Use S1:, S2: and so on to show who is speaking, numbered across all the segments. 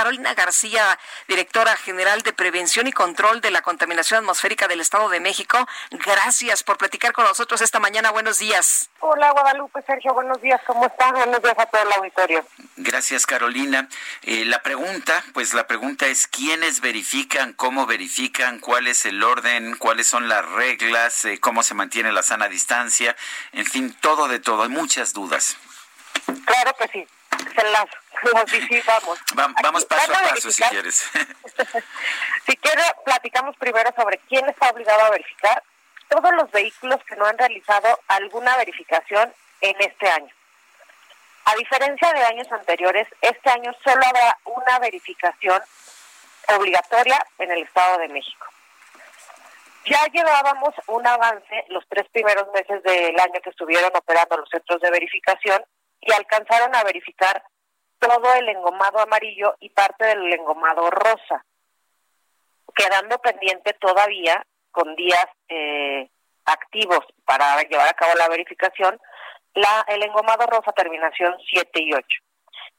S1: Carolina García, directora general de Prevención y Control de la Contaminación Atmosférica del Estado de México. Gracias por platicar con nosotros esta mañana. Buenos días.
S2: Hola, Guadalupe, Sergio, buenos días. ¿Cómo están? Buenos días a todo el auditorio.
S3: Gracias, Carolina. Eh, la pregunta, pues la pregunta es, ¿quiénes verifican, cómo verifican, cuál es el orden, cuáles son las reglas, eh, cómo se mantiene la sana distancia? En fin, todo de todo. Hay muchas dudas.
S2: Claro que sí. Se las, vamos.
S3: vamos paso a paso, si quieres.
S2: si quiere, platicamos primero sobre quién está obligado a verificar todos los vehículos que no han realizado alguna verificación en este año. A diferencia de años anteriores, este año solo habrá una verificación obligatoria en el Estado de México. Ya llevábamos un avance los tres primeros meses del año que estuvieron operando los centros de verificación y alcanzaron a verificar todo el engomado amarillo y parte del engomado rosa, quedando pendiente todavía con días eh, activos para llevar a cabo la verificación, la, el engomado rosa terminación 7 y 8.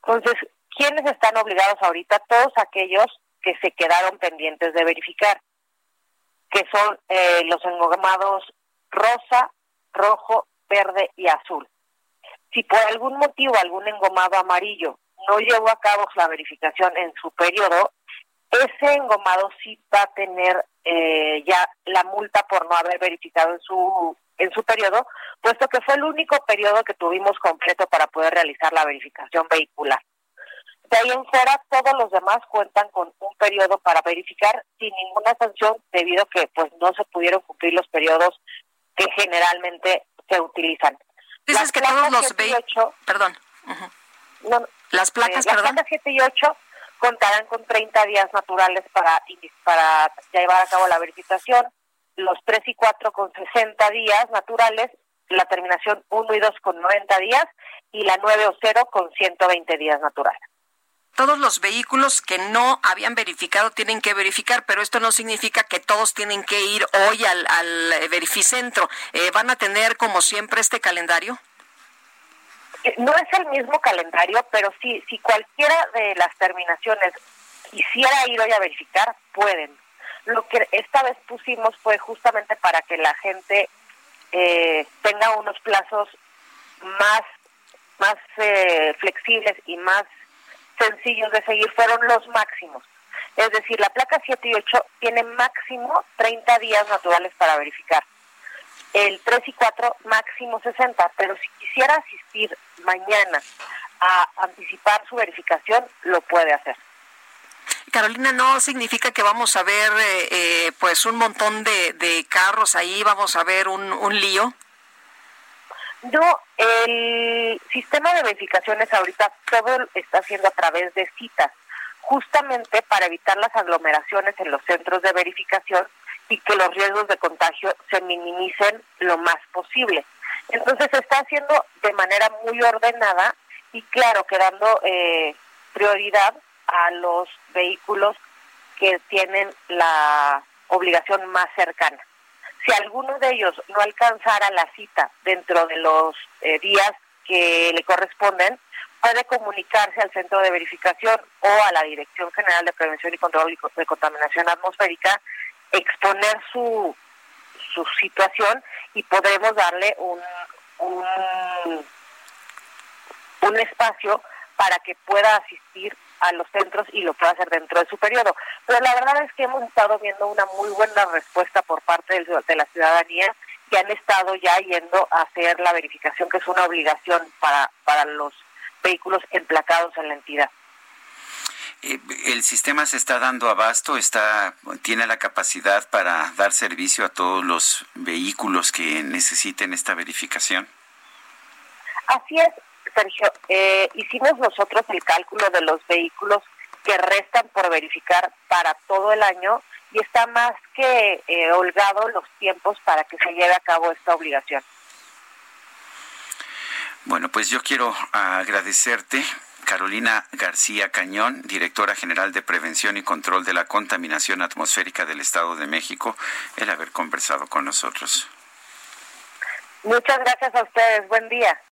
S2: Entonces, ¿quiénes están obligados ahorita? Todos aquellos que se quedaron pendientes de verificar, que son eh, los engomados rosa, rojo, verde y azul. Si por algún motivo algún engomado amarillo no llevó a cabo la verificación en su periodo, ese engomado sí va a tener eh, ya la multa por no haber verificado en su en su periodo, puesto que fue el único periodo que tuvimos completo para poder realizar la verificación vehicular. De ahí en fuera, todos los demás cuentan con un periodo para verificar sin ninguna sanción, debido a que pues no se pudieron cumplir los periodos que generalmente se utilizan.
S1: Dices que todos los vehículos, perdón, las placas,
S2: eh, las
S1: perdón.
S2: placas 7 y 8 contarán con 30 días naturales para, para llevar a cabo la verificación, los 3 y 4 con 60 días naturales, la terminación 1 y 2 con 90 días y la 9 o 0 con 120 días naturales.
S1: Todos los vehículos que no habían verificado tienen que verificar, pero esto no significa que todos tienen que ir hoy al, al verificentro. Eh, ¿Van a tener, como siempre, este calendario?
S2: No es el mismo calendario, pero sí, si cualquiera de las terminaciones quisiera ir hoy a verificar, pueden. Lo que esta vez pusimos fue justamente para que la gente eh, tenga unos plazos más, más eh, flexibles y más sencillos de seguir, fueron los máximos. Es decir, la placa 7 y 8 tiene máximo 30 días naturales para verificar el 3 y 4 máximo 60, pero si quisiera asistir mañana a anticipar su verificación, lo puede hacer.
S1: Carolina, ¿no significa que vamos a ver eh, eh, pues un montón de, de, carros ahí, vamos a ver un, un lío?
S2: No, el sistema de verificaciones ahorita todo está haciendo a través de citas, justamente para evitar las aglomeraciones en los centros de verificación y que los riesgos de contagio se minimicen lo más posible. Entonces se está haciendo de manera muy ordenada y claro, quedando eh, prioridad a los vehículos que tienen la obligación más cercana. Si alguno de ellos no alcanzara la cita dentro de los eh, días que le corresponden, puede comunicarse al centro de verificación o a la Dirección General de Prevención y Control de Contaminación Atmosférica exponer su, su situación y podremos darle un, un, espacio para que pueda asistir a los centros y lo pueda hacer dentro de su periodo. Pero la verdad es que hemos estado viendo una muy buena respuesta por parte de la ciudadanía que han estado ya yendo a hacer la verificación, que es una obligación para, para los vehículos emplacados en la entidad.
S3: Eh, el sistema se está dando abasto, está tiene la capacidad para dar servicio a todos los vehículos que necesiten esta verificación.
S2: Así es, Sergio. Eh, hicimos nosotros el cálculo de los vehículos que restan por verificar para todo el año y está más que eh, holgado los tiempos para que se lleve a cabo esta obligación.
S3: Bueno, pues yo quiero agradecerte Carolina García Cañón, directora general de Prevención y Control de la Contaminación Atmosférica del Estado de México, el haber conversado con nosotros.
S2: Muchas gracias a ustedes. Buen día.